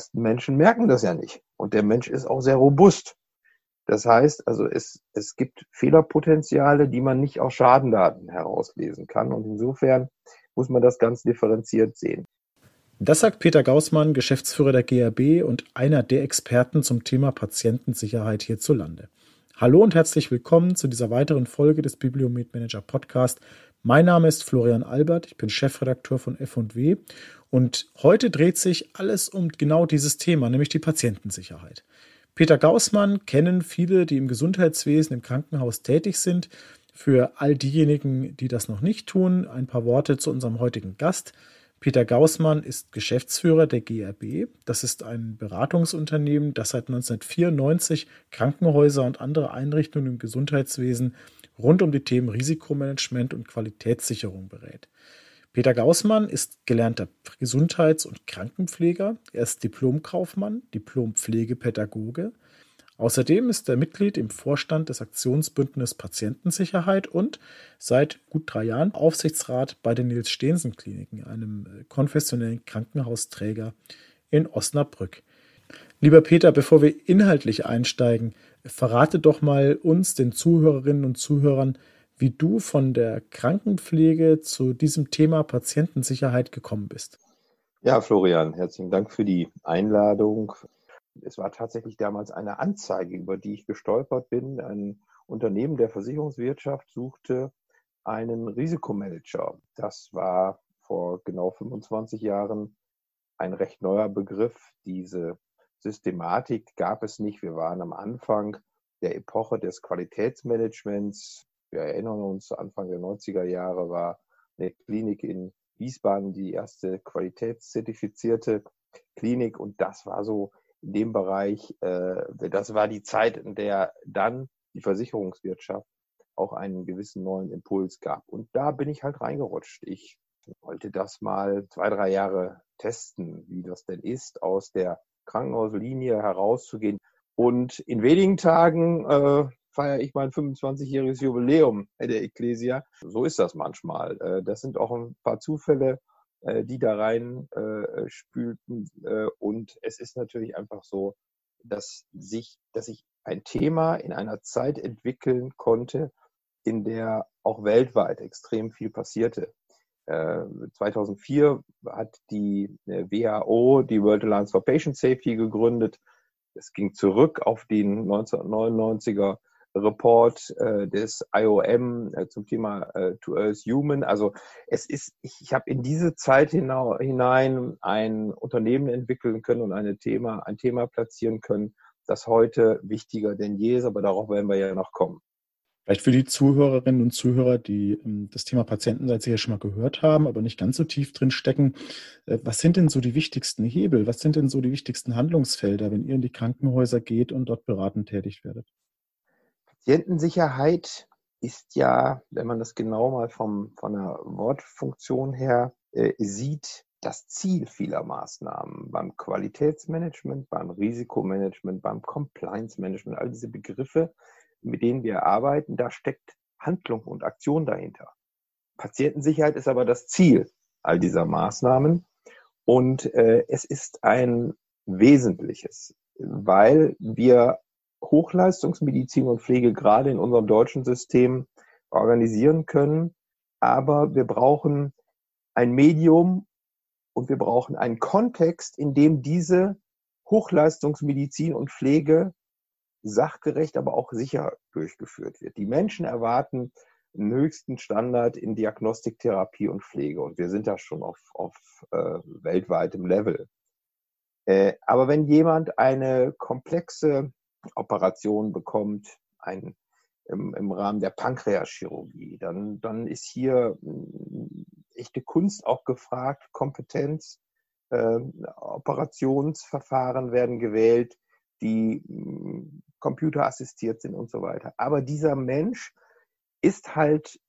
meisten Menschen merken das ja nicht. Und der Mensch ist auch sehr robust. Das heißt, also es, es gibt Fehlerpotenziale, die man nicht aus Schadendaten herauslesen kann. Und insofern muss man das ganz differenziert sehen. Das sagt Peter Gaußmann, Geschäftsführer der GRB und einer der Experten zum Thema Patientensicherheit hierzulande. Hallo und herzlich willkommen zu dieser weiteren Folge des Bibliomed Manager Podcast. Mein Name ist Florian Albert, ich bin Chefredakteur von F&W und heute dreht sich alles um genau dieses Thema, nämlich die Patientensicherheit. Peter Gaußmann kennen viele, die im Gesundheitswesen, im Krankenhaus tätig sind. Für all diejenigen, die das noch nicht tun, ein paar Worte zu unserem heutigen Gast. Peter Gaußmann ist Geschäftsführer der GRB. Das ist ein Beratungsunternehmen, das seit 1994 Krankenhäuser und andere Einrichtungen im Gesundheitswesen rund um die Themen Risikomanagement und Qualitätssicherung berät. Peter Gaußmann ist gelernter Gesundheits- und Krankenpfleger. Er ist Diplomkaufmann, Diplompflegepädagoge. Außerdem ist er Mitglied im Vorstand des Aktionsbündnisses Patientensicherheit und seit gut drei Jahren Aufsichtsrat bei den Nils-Stehensen-Kliniken, einem äh, konfessionellen Krankenhausträger in Osnabrück. Lieber Peter, bevor wir inhaltlich einsteigen, verrate doch mal uns, den Zuhörerinnen und Zuhörern, wie du von der Krankenpflege zu diesem Thema Patientensicherheit gekommen bist. Ja, Florian, herzlichen Dank für die Einladung. Es war tatsächlich damals eine Anzeige, über die ich gestolpert bin. Ein Unternehmen der Versicherungswirtschaft suchte einen Risikomanager. Das war vor genau 25 Jahren ein recht neuer Begriff. Diese Systematik gab es nicht. Wir waren am Anfang der Epoche des Qualitätsmanagements. Wir erinnern uns, Anfang der 90er Jahre war eine Klinik in Wiesbaden die erste qualitätszertifizierte Klinik und das war so in dem Bereich, äh, das war die Zeit, in der dann die Versicherungswirtschaft auch einen gewissen neuen Impuls gab. Und da bin ich halt reingerutscht. Ich wollte das mal zwei, drei Jahre testen, wie das denn ist, aus der Krankenhauslinie herauszugehen. Und in wenigen Tagen äh, feiere ich mein 25-jähriges Jubiläum der Ecclesia. So ist das manchmal. Äh, das sind auch ein paar Zufälle, äh, die da rein äh, spülten. Und es ist natürlich einfach so, dass sich, dass sich ein Thema in einer Zeit entwickeln konnte, in der auch weltweit extrem viel passierte. 2004 hat die WHO die World Alliance for Patient Safety gegründet. Es ging zurück auf den 1999er Report äh, des IOM äh, zum Thema äh, To Earth Human. Also es ist, ich, ich habe in diese Zeit hinein ein Unternehmen entwickeln können und eine Thema, ein Thema platzieren können, das heute wichtiger denn je ist, aber darauf werden wir ja noch kommen. Vielleicht für die Zuhörerinnen und Zuhörer, die ähm, das Thema Patientenseite sicher schon mal gehört haben, aber nicht ganz so tief drin stecken. Äh, was sind denn so die wichtigsten Hebel? Was sind denn so die wichtigsten Handlungsfelder, wenn ihr in die Krankenhäuser geht und dort beratend tätig werdet? Patientensicherheit ist ja, wenn man das genau mal vom, von der Wortfunktion her äh, sieht, das Ziel vieler Maßnahmen beim Qualitätsmanagement, beim Risikomanagement, beim Compliance-Management, all diese Begriffe, mit denen wir arbeiten, da steckt Handlung und Aktion dahinter. Patientensicherheit ist aber das Ziel all dieser Maßnahmen und äh, es ist ein wesentliches, weil wir Hochleistungsmedizin und Pflege gerade in unserem deutschen System organisieren können. Aber wir brauchen ein Medium und wir brauchen einen Kontext, in dem diese Hochleistungsmedizin und Pflege sachgerecht, aber auch sicher durchgeführt wird. Die Menschen erwarten einen höchsten Standard in Diagnostik, Therapie und Pflege und wir sind da schon auf, auf äh, weltweitem Level. Äh, aber wenn jemand eine komplexe Operation bekommt, ein, im, im Rahmen der Pankreaschirurgie, dann, dann ist hier hm, echte Kunst auch gefragt, Kompetenz, äh, Operationsverfahren werden gewählt, die äh, computerassistiert sind und so weiter. Aber dieser Mensch ist halt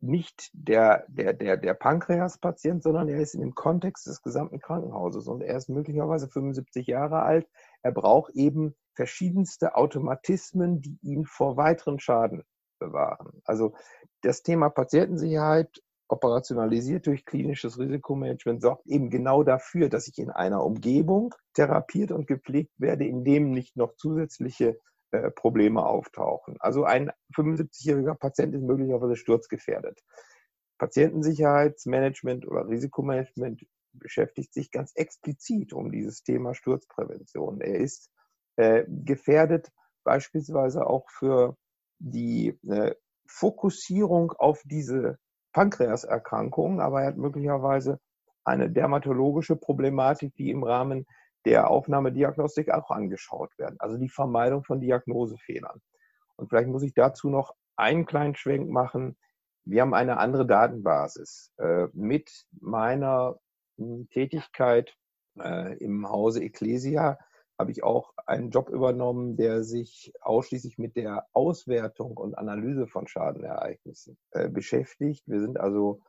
nicht der, der, der, der Pankreaspatient, sondern er ist in dem Kontext des gesamten Krankenhauses und er ist möglicherweise 75 Jahre alt. Er braucht eben verschiedenste Automatismen, die ihn vor weiteren Schaden bewahren. Also das Thema Patientensicherheit operationalisiert durch klinisches Risikomanagement, sorgt eben genau dafür, dass ich in einer Umgebung therapiert und gepflegt werde, in dem nicht noch zusätzliche äh, Probleme auftauchen. Also ein 75-jähriger Patient ist möglicherweise sturzgefährdet. Patientensicherheitsmanagement oder Risikomanagement beschäftigt sich ganz explizit um dieses Thema Sturzprävention. Er ist äh, gefährdet beispielsweise auch für die äh, Fokussierung auf diese Pankreaserkrankung, aber er hat möglicherweise eine dermatologische Problematik, die im Rahmen der Aufnahmediagnostik auch angeschaut werden. Also die Vermeidung von Diagnosefehlern. Und vielleicht muss ich dazu noch einen kleinen Schwenk machen. Wir haben eine andere Datenbasis. Äh, mit meiner Tätigkeit äh, im Hause Ecclesia habe ich auch einen Job übernommen, der sich ausschließlich mit der Auswertung und Analyse von Schadenereignissen äh, beschäftigt. Wir sind also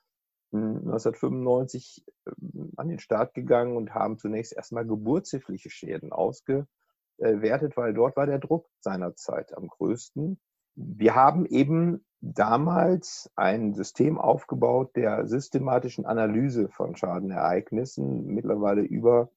1995 ähm, an den Start gegangen und haben zunächst erstmal geburtshilfliche Schäden ausgewertet, weil dort war der Druck seinerzeit am größten. Wir haben eben damals ein System aufgebaut der systematischen Analyse von Schadenereignissen, mittlerweile über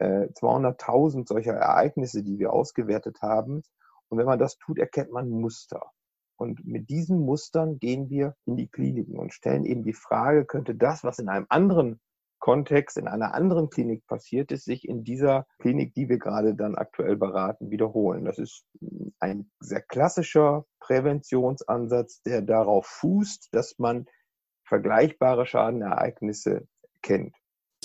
200.000 äh, solcher Ereignisse, die wir ausgewertet haben. Und wenn man das tut, erkennt man Muster. Und mit diesen Mustern gehen wir in die Kliniken und stellen eben die Frage, könnte das, was in einem anderen Kontext, in einer anderen Klinik passiert ist, sich in dieser Klinik, die wir gerade dann aktuell beraten, wiederholen. Das ist ein sehr klassischer Präventionsansatz, der darauf fußt, dass man vergleichbare Schadenereignisse kennt.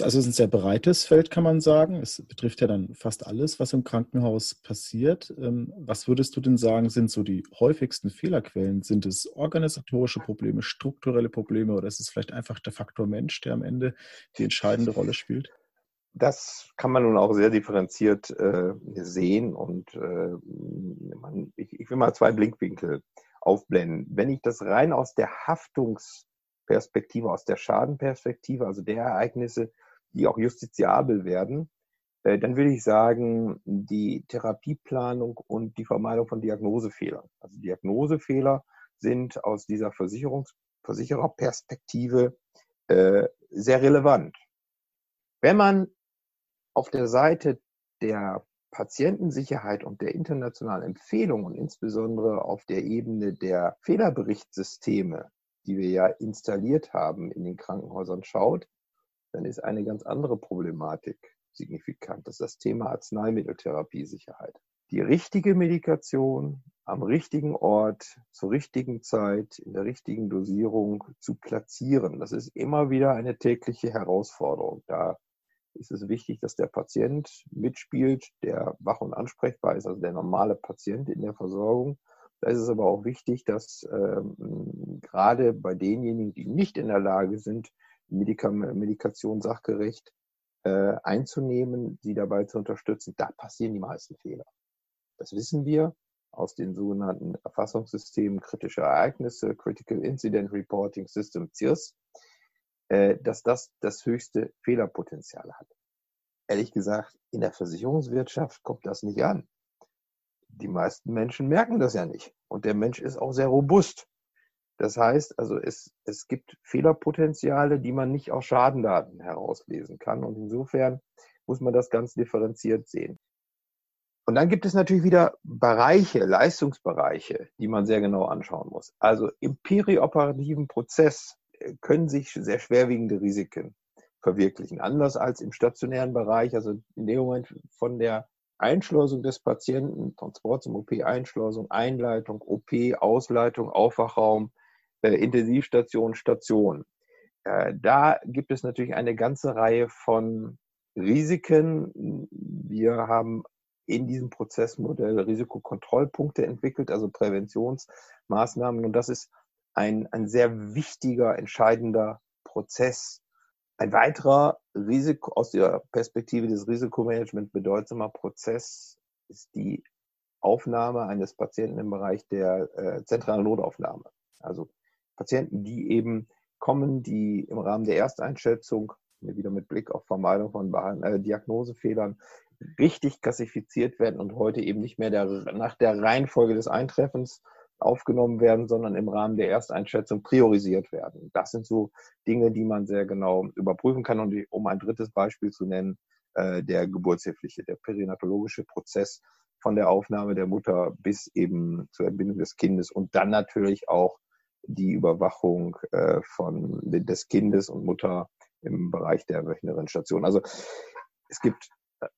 Also es ist ein sehr breites Feld, kann man sagen. Es betrifft ja dann fast alles, was im Krankenhaus passiert. Ähm, was würdest du denn sagen, sind so die häufigsten Fehlerquellen? Sind es organisatorische Probleme, strukturelle Probleme oder ist es vielleicht einfach der Faktor Mensch, der am Ende die entscheidende Rolle spielt? Das kann man nun auch sehr differenziert äh, sehen und äh, ich, ich will mal zwei Blinkwinkel aufblenden. Wenn ich das rein aus der Haftungsperspektive, aus der Schadenperspektive, also der Ereignisse, die auch justiziabel werden, äh, dann würde ich sagen, die Therapieplanung und die Vermeidung von Diagnosefehlern. Also Diagnosefehler sind aus dieser Versicherungs Versichererperspektive äh, sehr relevant. Wenn man auf der Seite der Patientensicherheit und der internationalen Empfehlungen und insbesondere auf der Ebene der Fehlerberichtssysteme, die wir ja installiert haben in den Krankenhäusern schaut, dann ist eine ganz andere Problematik signifikant. Das ist das Thema Arzneimitteltherapiesicherheit. Die richtige Medikation am richtigen Ort, zur richtigen Zeit, in der richtigen Dosierung zu platzieren, das ist immer wieder eine tägliche Herausforderung. Da ist es wichtig, dass der Patient mitspielt, der wach und ansprechbar ist, also der normale Patient in der Versorgung. Da ist es aber auch wichtig, dass ähm, gerade bei denjenigen, die nicht in der Lage sind, Medikation sachgerecht äh, einzunehmen, sie dabei zu unterstützen, da passieren die meisten Fehler. Das wissen wir aus den sogenannten Erfassungssystemen kritischer Ereignisse, Critical Incident Reporting System, CIRS, äh, dass das das höchste Fehlerpotenzial hat. Ehrlich gesagt, in der Versicherungswirtschaft kommt das nicht an. Die meisten Menschen merken das ja nicht. Und der Mensch ist auch sehr robust. Das heißt, also es, es gibt Fehlerpotenziale, die man nicht aus Schadendaten herauslesen kann. Und insofern muss man das ganz differenziert sehen. Und dann gibt es natürlich wieder Bereiche, Leistungsbereiche, die man sehr genau anschauen muss. Also im perioperativen Prozess äh, können sich sehr schwerwiegende Risiken verwirklichen. Anders als im stationären Bereich, also in dem Moment von der Einschleusung des Patienten, Transport zum OP, Einschleusung, Einleitung, OP, Ausleitung, Aufwachraum, äh, Intensivstation, Station. Äh, da gibt es natürlich eine ganze Reihe von Risiken. Wir haben in diesem Prozessmodell Risikokontrollpunkte entwickelt, also Präventionsmaßnahmen. Und das ist ein, ein sehr wichtiger, entscheidender Prozess. Ein weiterer Risiko aus der Perspektive des Risikomanagements bedeutsamer Prozess ist die Aufnahme eines Patienten im Bereich der äh, zentralen Notaufnahme. Also Patienten, die eben kommen, die im Rahmen der Ersteinschätzung, wieder mit Blick auf Vermeidung von äh, Diagnosefehlern, richtig klassifiziert werden und heute eben nicht mehr der, nach der Reihenfolge des Eintreffens aufgenommen werden, sondern im Rahmen der Ersteinschätzung priorisiert werden. Das sind so Dinge, die man sehr genau überprüfen kann. Und um ein drittes Beispiel zu nennen, äh, der geburtshilfliche, der perinatologische Prozess von der Aufnahme der Mutter bis eben zur Entbindung des Kindes und dann natürlich auch die Überwachung äh, von des Kindes und Mutter im Bereich der wöchentlichen Station. Also es gibt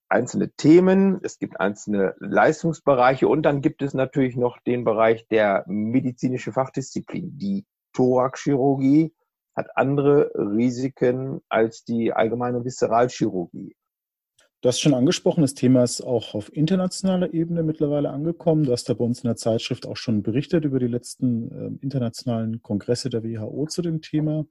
einzelne Themen, es gibt einzelne Leistungsbereiche und dann gibt es natürlich noch den Bereich der medizinische Fachdisziplin. Die Thoraxchirurgie hat andere Risiken als die allgemeine Viszeralchirurgie. Du hast schon angesprochen, das Thema ist auch auf internationaler Ebene mittlerweile angekommen. Du hast da bei uns in der Zeitschrift auch schon berichtet über die letzten äh, internationalen Kongresse der WHO zu dem Thema.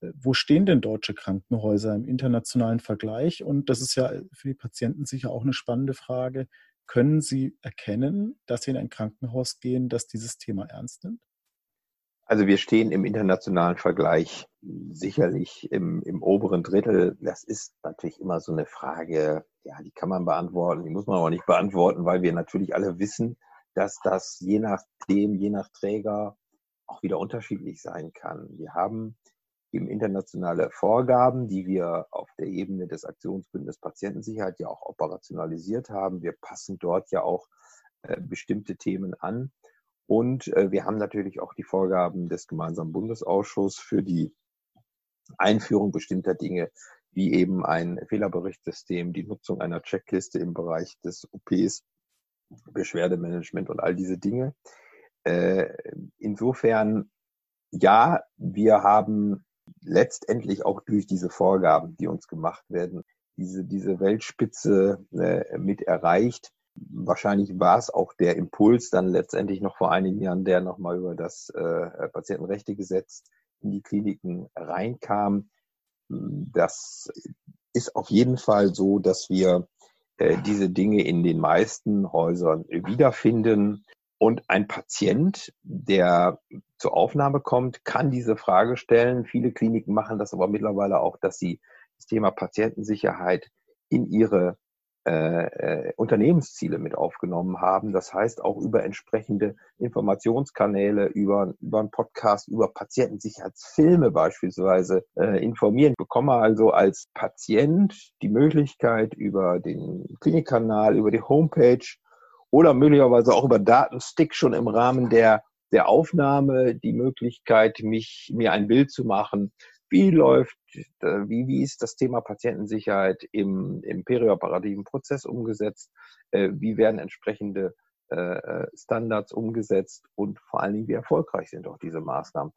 Äh, wo stehen denn deutsche Krankenhäuser im internationalen Vergleich? Und das ist ja für die Patienten sicher auch eine spannende Frage. Können sie erkennen, dass sie in ein Krankenhaus gehen, das dieses Thema ernst nimmt? Also wir stehen im internationalen Vergleich sicherlich im, im oberen Drittel. Das ist natürlich immer so eine Frage, ja, die kann man beantworten, die muss man aber nicht beantworten, weil wir natürlich alle wissen, dass das je nachdem, je nach Träger auch wieder unterschiedlich sein kann. Wir haben eben internationale Vorgaben, die wir auf der Ebene des Aktionsbündnisses Patientensicherheit ja auch operationalisiert haben. Wir passen dort ja auch äh, bestimmte Themen an. Und äh, wir haben natürlich auch die Vorgaben des gemeinsamen Bundesausschusses für die Einführung bestimmter Dinge, wie eben ein Fehlerberichtsystem, die Nutzung einer Checkliste im Bereich des OPs, Beschwerdemanagement und all diese Dinge. Äh, insofern, ja, wir haben letztendlich auch durch diese Vorgaben, die uns gemacht werden, diese, diese Weltspitze äh, mit erreicht. Wahrscheinlich war es auch der Impuls dann letztendlich noch vor einigen Jahren, der nochmal über das äh, Patientenrechtegesetz in die Kliniken reinkam. Das ist auf jeden Fall so, dass wir äh, diese Dinge in den meisten Häusern wiederfinden. Und ein Patient, der zur Aufnahme kommt, kann diese Frage stellen. Viele Kliniken machen das aber mittlerweile auch, dass sie das Thema Patientensicherheit in ihre äh, äh, Unternehmensziele mit aufgenommen haben. Das heißt auch über entsprechende Informationskanäle, über, über einen Podcast, über Patientensicherheitsfilme beispielsweise äh, informieren. Ich bekomme also als Patient die Möglichkeit über den Klinikkanal, über die Homepage oder möglicherweise auch über Datenstick schon im Rahmen der der Aufnahme die Möglichkeit, mich, mir ein Bild zu machen, wie läuft, äh, wie, wie ist das Thema Patientensicherheit im, im perioperativen Prozess umgesetzt? Äh, wie werden entsprechende äh, Standards umgesetzt und vor allen Dingen, wie erfolgreich sind auch diese Maßnahmen?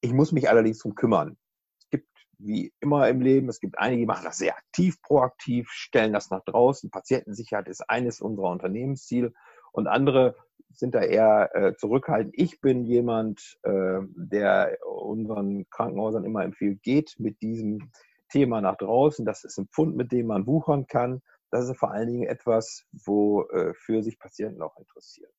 Ich muss mich allerdings drum kümmern. Es gibt, wie immer im Leben, es gibt einige, die machen das sehr aktiv, proaktiv, stellen das nach draußen. Patientensicherheit ist eines unserer Unternehmensziele und andere sind da eher äh, zurückhaltend. Ich bin jemand, äh, der unseren Krankenhäusern immer empfiehlt, geht mit diesem Thema nach draußen. Das ist ein Pfund, mit dem man wuchern kann. Das ist vor allen Dingen etwas, wofür äh, sich Patienten auch interessieren.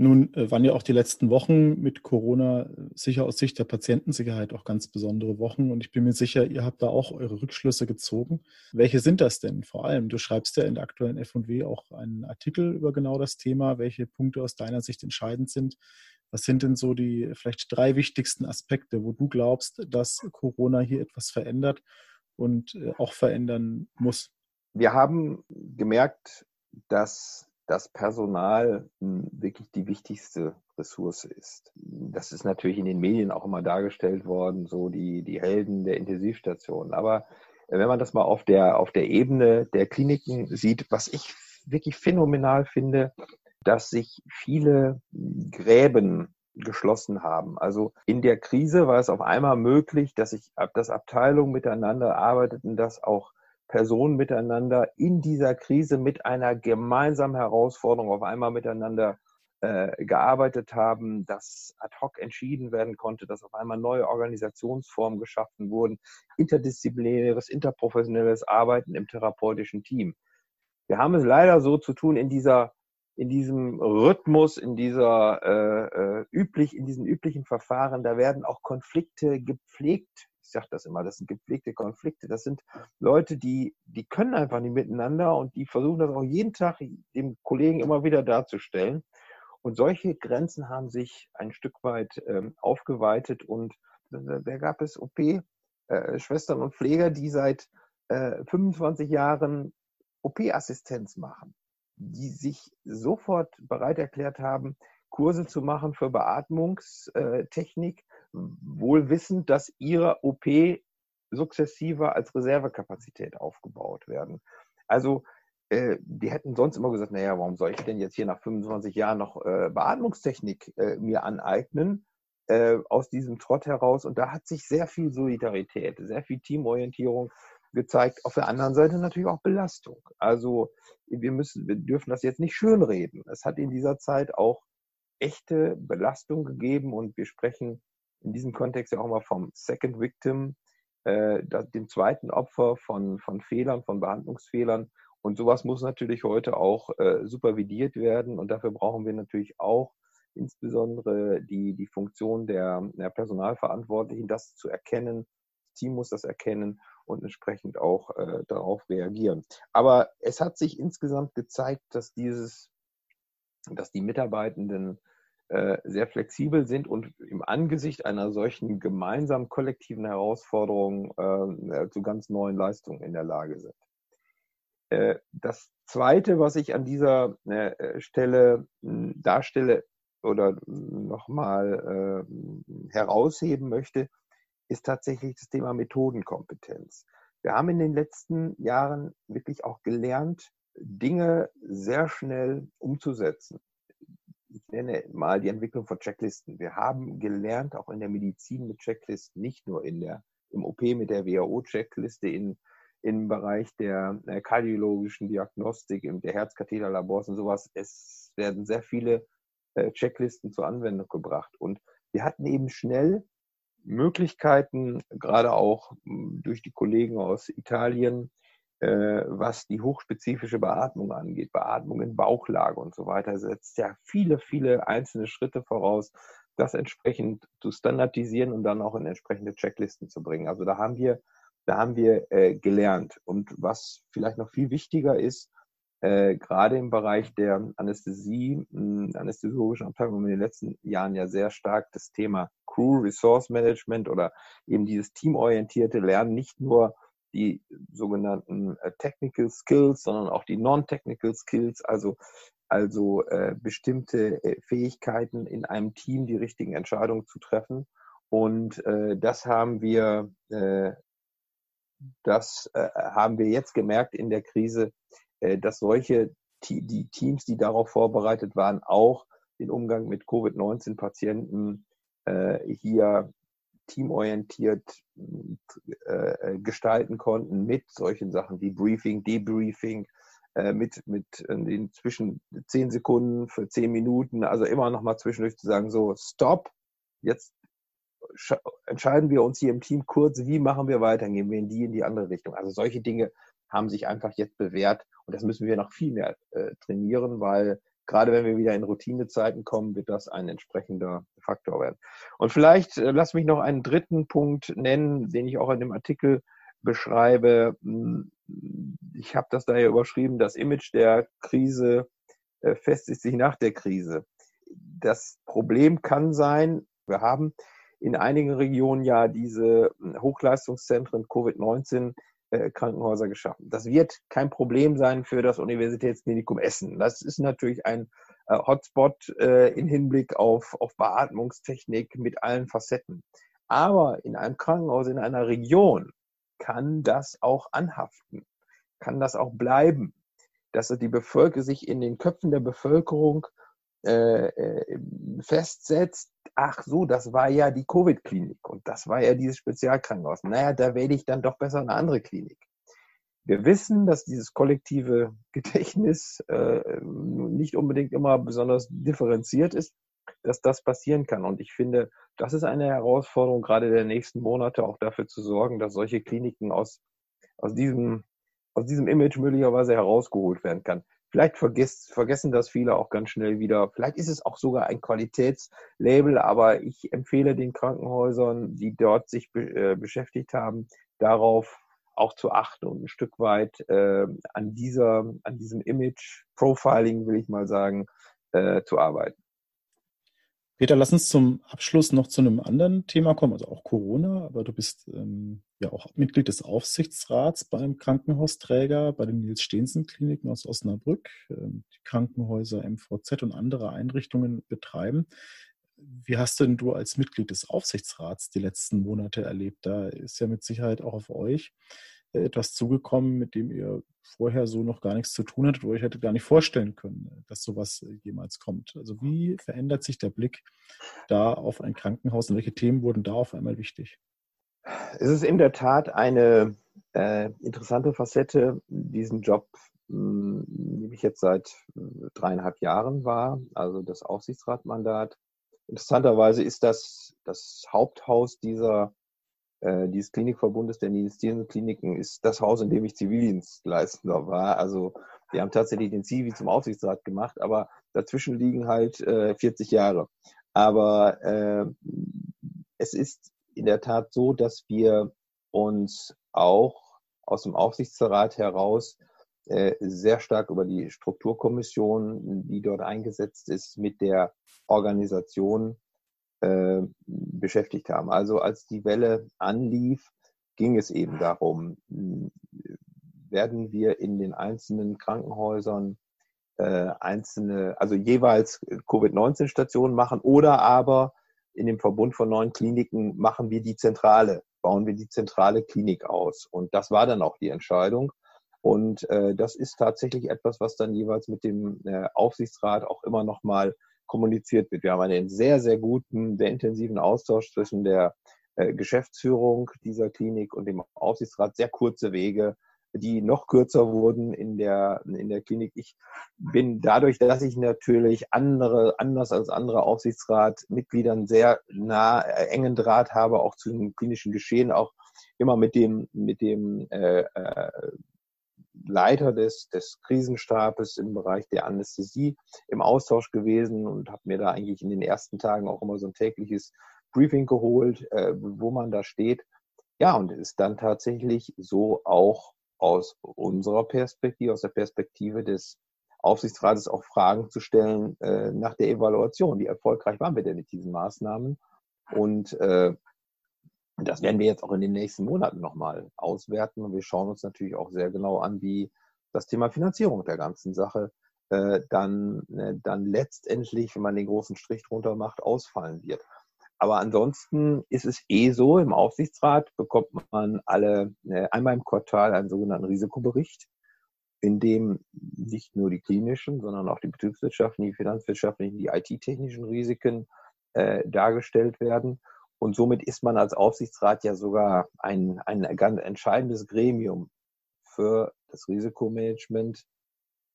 Nun äh, waren ja auch die letzten Wochen mit Corona äh, sicher aus Sicht der Patientensicherheit auch ganz besondere Wochen. Und ich bin mir sicher, ihr habt da auch eure Rückschlüsse gezogen. Welche sind das denn vor allem? Du schreibst ja in der aktuellen FW auch einen Artikel über genau das Thema, welche Punkte aus deiner Sicht entscheidend sind. Was sind denn so die vielleicht drei wichtigsten Aspekte, wo du glaubst, dass Corona hier etwas verändert und äh, auch verändern muss? Wir haben gemerkt, dass das Personal hm, wirklich die wichtigste Ressource ist. Das ist natürlich in den Medien auch immer dargestellt worden, so die, die Helden der Intensivstationen. Aber wenn man das mal auf der, auf der Ebene der Kliniken sieht, was ich wirklich phänomenal finde, dass sich viele Gräben geschlossen haben. Also in der Krise war es auf einmal möglich, dass sich, dass Abteilungen miteinander arbeiteten, dass auch Personen miteinander in dieser Krise mit einer gemeinsamen Herausforderung auf einmal miteinander äh, gearbeitet haben, dass ad hoc entschieden werden konnte, dass auf einmal neue Organisationsformen geschaffen wurden, interdisziplinäres, interprofessionelles Arbeiten im therapeutischen Team. Wir haben es leider so zu tun in dieser in diesem Rhythmus, in dieser äh, äh üblich, in diesen üblichen Verfahren, da werden auch Konflikte gepflegt ich sage das immer, das sind gepflegte Konflikte. Das sind Leute, die, die können einfach nicht miteinander und die versuchen das auch jeden Tag dem Kollegen immer wieder darzustellen. Und solche Grenzen haben sich ein Stück weit ähm, aufgeweitet und da, da gab es OP-Schwestern äh, und Pfleger, die seit äh, 25 Jahren OP-Assistenz machen, die sich sofort bereit erklärt haben, Kurse zu machen für Beatmungstechnik, wohl wissend, dass ihre OP sukzessive als Reservekapazität aufgebaut werden. Also äh, die hätten sonst immer gesagt, naja, warum soll ich denn jetzt hier nach 25 Jahren noch äh, Beatmungstechnik äh, mir aneignen? Äh, aus diesem Trott heraus. Und da hat sich sehr viel Solidarität, sehr viel Teamorientierung gezeigt. Auf der anderen Seite natürlich auch Belastung. Also wir müssen, wir dürfen das jetzt nicht schönreden. Es hat in dieser Zeit auch echte Belastung gegeben und wir sprechen in diesem Kontext ja auch mal vom Second Victim, äh, dem zweiten Opfer von, von Fehlern, von Behandlungsfehlern. Und sowas muss natürlich heute auch äh, supervidiert werden und dafür brauchen wir natürlich auch insbesondere die, die Funktion der, der Personalverantwortlichen, das zu erkennen. Das Team muss das erkennen und entsprechend auch äh, darauf reagieren. Aber es hat sich insgesamt gezeigt, dass dieses, dass die Mitarbeitenden sehr flexibel sind und im Angesicht einer solchen gemeinsamen kollektiven Herausforderung äh, zu ganz neuen Leistungen in der Lage sind. Äh, das Zweite, was ich an dieser äh, Stelle hm, darstelle oder nochmal äh, herausheben möchte, ist tatsächlich das Thema Methodenkompetenz. Wir haben in den letzten Jahren wirklich auch gelernt, Dinge sehr schnell umzusetzen. Ich nenne mal die Entwicklung von Checklisten. Wir haben gelernt, auch in der Medizin mit Checklisten, nicht nur in der, im OP mit der WHO-Checkliste, in, im Bereich der, der kardiologischen Diagnostik, der Herzkatheterlabors und sowas. Es werden sehr viele äh, Checklisten zur Anwendung gebracht. Und wir hatten eben schnell Möglichkeiten, gerade auch durch die Kollegen aus Italien, äh, was die hochspezifische Beatmung angeht, Beatmung in Bauchlage und so weiter, setzt ja viele, viele einzelne Schritte voraus, das entsprechend zu standardisieren und dann auch in entsprechende Checklisten zu bringen. Also da haben wir, da haben wir äh, gelernt. Und was vielleicht noch viel wichtiger ist, äh, gerade im Bereich der Anästhesie, mh, anästhesiologischen Abteilung haben wir in den letzten Jahren ja sehr stark das Thema Crew Resource Management oder eben dieses teamorientierte Lernen, nicht nur die sogenannten äh, Technical Skills, sondern auch die Non-Technical Skills, also, also äh, bestimmte äh, Fähigkeiten in einem Team die richtigen Entscheidungen zu treffen. Und äh, das haben wir, äh, das äh, haben wir jetzt gemerkt in der Krise, äh, dass solche die Teams, die darauf vorbereitet waren, auch den Umgang mit Covid-19-Patienten äh, hier teamorientiert äh, gestalten konnten mit solchen Sachen wie Briefing, Debriefing, mit, mit den zwischen zehn Sekunden für zehn Minuten, also immer noch mal zwischendurch zu sagen, so, stopp, jetzt entscheiden wir uns hier im Team kurz, wie machen wir weiter, gehen wir in die, in die andere Richtung. Also solche Dinge haben sich einfach jetzt bewährt und das müssen wir noch viel mehr äh, trainieren, weil gerade wenn wir wieder in Routinezeiten kommen, wird das ein entsprechender Faktor werden. Und vielleicht äh, lass mich noch einen dritten Punkt nennen, den ich auch in dem Artikel beschreibe. Hm, ich habe das daher überschrieben, das Image der Krise äh, festigt sich nach der Krise. Das Problem kann sein, wir haben in einigen Regionen ja diese Hochleistungszentren Covid-19 äh, Krankenhäuser geschaffen. Das wird kein Problem sein für das Universitätsklinikum Essen. Das ist natürlich ein äh, Hotspot äh, in Hinblick auf, auf Beatmungstechnik mit allen Facetten. Aber in einem Krankenhaus in einer Region kann das auch anhaften, kann das auch bleiben, dass die Bevölkerung sich in den Köpfen der Bevölkerung äh, äh, festsetzt, ach so, das war ja die Covid-Klinik und das war ja dieses Spezialkrankenhaus. Naja, da wähle ich dann doch besser eine andere Klinik. Wir wissen, dass dieses kollektive Gedächtnis äh, nicht unbedingt immer besonders differenziert ist, dass das passieren kann. Und ich finde, das ist eine Herausforderung gerade der nächsten Monate, auch dafür zu sorgen, dass solche Kliniken aus, aus, diesem, aus diesem Image möglicherweise herausgeholt werden kann. Vielleicht vergesst, vergessen das viele auch ganz schnell wieder. Vielleicht ist es auch sogar ein Qualitätslabel, aber ich empfehle den Krankenhäusern, die dort sich be äh, beschäftigt haben, darauf auch zu achten und ein Stück weit äh, an dieser, an diesem Image Profiling, will ich mal sagen, äh, zu arbeiten. Peter, lass uns zum Abschluss noch zu einem anderen Thema kommen, also auch Corona, aber du bist ähm, ja auch Mitglied des Aufsichtsrats beim Krankenhausträger, bei den Nils-Stehensen-Kliniken aus Osnabrück, ähm, die Krankenhäuser MVZ und andere Einrichtungen betreiben. Wie hast denn du als Mitglied des Aufsichtsrats die letzten Monate erlebt? Da ist ja mit Sicherheit auch auf euch äh, etwas zugekommen, mit dem ihr vorher so noch gar nichts zu tun hattet, wo ich hätte gar nicht vorstellen können, dass sowas äh, jemals kommt. Also wie verändert sich der Blick da auf ein Krankenhaus und welche Themen wurden da auf einmal wichtig? Es ist in der Tat eine äh, interessante Facette, diesen Job, mh, hm, den ich jetzt seit äh, dreieinhalb Jahren war, also das Aufsichtsratmandat. Interessanterweise ist das das Haupthaus dieser äh, dieses Klinikverbundes der Kliniken ist das Haus, in dem ich Zivildienstleister war. Also wir haben tatsächlich den Zivi zum Aufsichtsrat gemacht, aber dazwischen liegen halt äh, 40 Jahre. Aber äh, es ist in der Tat so, dass wir uns auch aus dem Aufsichtsrat heraus äh, sehr stark über die Strukturkommission, die dort eingesetzt ist, mit der Organisation äh, beschäftigt haben. Also als die Welle anlief, ging es eben darum, werden wir in den einzelnen Krankenhäusern äh, einzelne, also jeweils Covid-19-Stationen machen oder aber in dem Verbund von neuen Kliniken machen wir die Zentrale, bauen wir die zentrale Klinik aus. Und das war dann auch die Entscheidung. Und äh, das ist tatsächlich etwas, was dann jeweils mit dem äh, Aufsichtsrat auch immer noch mal kommuniziert wird. Wir haben einen sehr, sehr guten, sehr intensiven Austausch zwischen der äh, Geschäftsführung dieser Klinik und dem Aufsichtsrat. Sehr kurze Wege, die noch kürzer wurden in der, in der Klinik. Ich bin dadurch, dass ich natürlich andere, anders als andere Aufsichtsratmitgliedern sehr nah, äh, engen Draht habe, auch zu dem klinischen Geschehen, auch immer mit dem, mit dem äh, äh, Leiter des, des Krisenstabes im Bereich der Anästhesie im Austausch gewesen und habe mir da eigentlich in den ersten Tagen auch immer so ein tägliches Briefing geholt, äh, wo man da steht. Ja, und ist dann tatsächlich so auch aus unserer Perspektive, aus der Perspektive des Aufsichtsrates auch Fragen zu stellen äh, nach der Evaluation. Wie erfolgreich waren wir denn mit diesen Maßnahmen? Und äh, das werden wir jetzt auch in den nächsten Monaten nochmal auswerten. Und wir schauen uns natürlich auch sehr genau an, wie das Thema Finanzierung der ganzen Sache äh, dann, äh, dann letztendlich, wenn man den großen Strich drunter macht, ausfallen wird. Aber ansonsten ist es eh so, im Aufsichtsrat bekommt man alle äh, einmal im Quartal einen sogenannten Risikobericht, in dem nicht nur die klinischen, sondern auch die betriebswirtschaftlichen, die finanzwirtschaftlichen, die IT-technischen Risiken äh, dargestellt werden. Und somit ist man als Aufsichtsrat ja sogar ein, ein ganz entscheidendes Gremium für das Risikomanagement,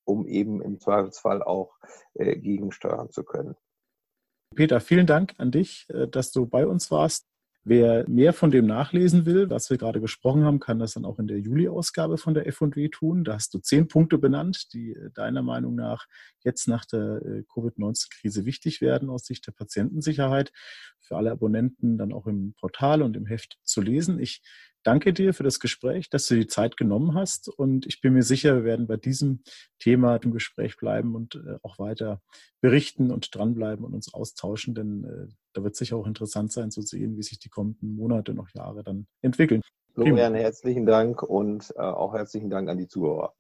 um eben im Zweifelsfall auch äh, gegensteuern zu können. Peter, vielen Dank an dich, äh, dass du bei uns warst. Wer mehr von dem nachlesen will, was wir gerade besprochen haben, kann das dann auch in der Juli-Ausgabe von der F&W tun. Da hast du zehn Punkte benannt, die äh, deiner Meinung nach jetzt nach der äh, Covid-19-Krise wichtig werden aus Sicht der Patientensicherheit. Für alle Abonnenten dann auch im Portal und im Heft zu lesen. Ich danke dir für das Gespräch, dass du die Zeit genommen hast. Und ich bin mir sicher, wir werden bei diesem Thema im Gespräch bleiben und äh, auch weiter berichten und dranbleiben und uns austauschen, denn äh, da wird sicher auch interessant sein zu sehen, wie sich die kommenden Monate, noch Jahre dann entwickeln. Florian, herzlichen Dank und äh, auch herzlichen Dank an die Zuhörer.